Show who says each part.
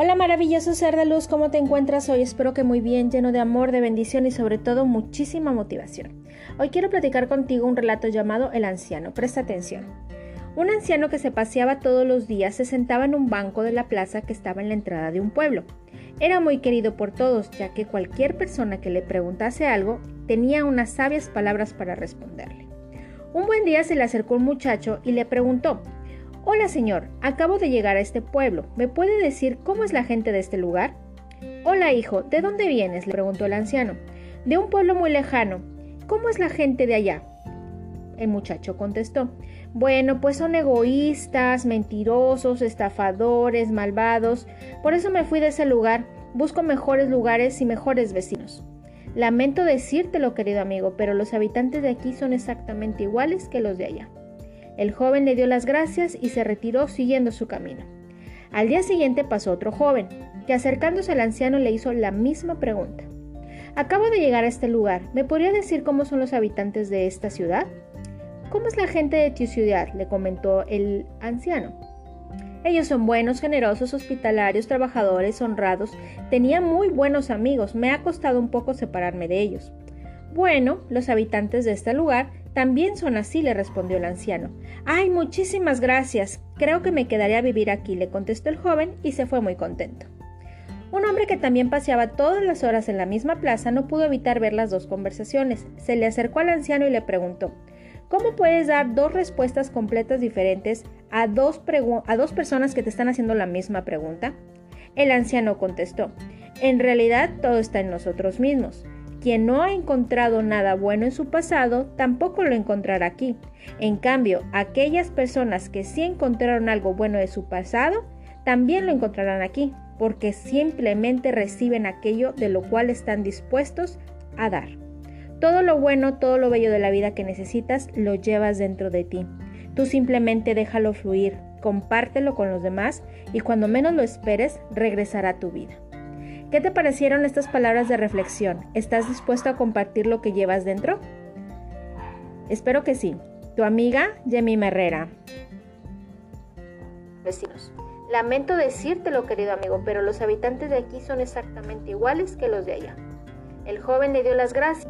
Speaker 1: Hola maravilloso ser de luz, ¿cómo te encuentras hoy? Espero que muy bien, lleno de amor, de bendición y sobre todo muchísima motivación. Hoy quiero platicar contigo un relato llamado El anciano. Presta atención. Un anciano que se paseaba todos los días se sentaba en un banco de la plaza que estaba en la entrada de un pueblo. Era muy querido por todos, ya que cualquier persona que le preguntase algo tenía unas sabias palabras para responderle. Un buen día se le acercó un muchacho y le preguntó Hola señor, acabo de llegar a este pueblo. ¿Me puede decir cómo es la gente de este lugar? Hola hijo, ¿de dónde vienes? le preguntó el anciano. De un pueblo muy lejano. ¿Cómo es la gente de allá? El muchacho contestó. Bueno, pues son egoístas, mentirosos, estafadores, malvados. Por eso me fui de ese lugar. Busco mejores lugares y mejores vecinos. Lamento decírtelo, querido amigo, pero los habitantes de aquí son exactamente iguales que los de allá. El joven le dio las gracias y se retiró siguiendo su camino. Al día siguiente pasó otro joven, que acercándose al anciano le hizo la misma pregunta. Acabo de llegar a este lugar. ¿Me podría decir cómo son los habitantes de esta ciudad? ¿Cómo es la gente de tu ciudad? le comentó el anciano. Ellos son buenos, generosos, hospitalarios, trabajadores, honrados. Tenía muy buenos amigos. Me ha costado un poco separarme de ellos. Bueno, los habitantes de este lugar también son así, le respondió el anciano. Ay, muchísimas gracias. Creo que me quedaré a vivir aquí, le contestó el joven y se fue muy contento. Un hombre que también paseaba todas las horas en la misma plaza no pudo evitar ver las dos conversaciones. Se le acercó al anciano y le preguntó ¿Cómo puedes dar dos respuestas completas diferentes a dos, a dos personas que te están haciendo la misma pregunta? El anciano contestó En realidad todo está en nosotros mismos. Quien no ha encontrado nada bueno en su pasado, tampoco lo encontrará aquí. En cambio, aquellas personas que sí encontraron algo bueno de su pasado, también lo encontrarán aquí, porque simplemente reciben aquello de lo cual están dispuestos a dar. Todo lo bueno, todo lo bello de la vida que necesitas, lo llevas dentro de ti. Tú simplemente déjalo fluir, compártelo con los demás y cuando menos lo esperes, regresará a tu vida. ¿Qué te parecieron estas palabras de reflexión? ¿Estás dispuesto a compartir lo que llevas dentro? Espero que sí. Tu amiga Yemi Herrera. Vecinos. Lamento decírtelo, querido amigo, pero los habitantes de aquí son exactamente iguales que los de allá. El joven le dio las gracias.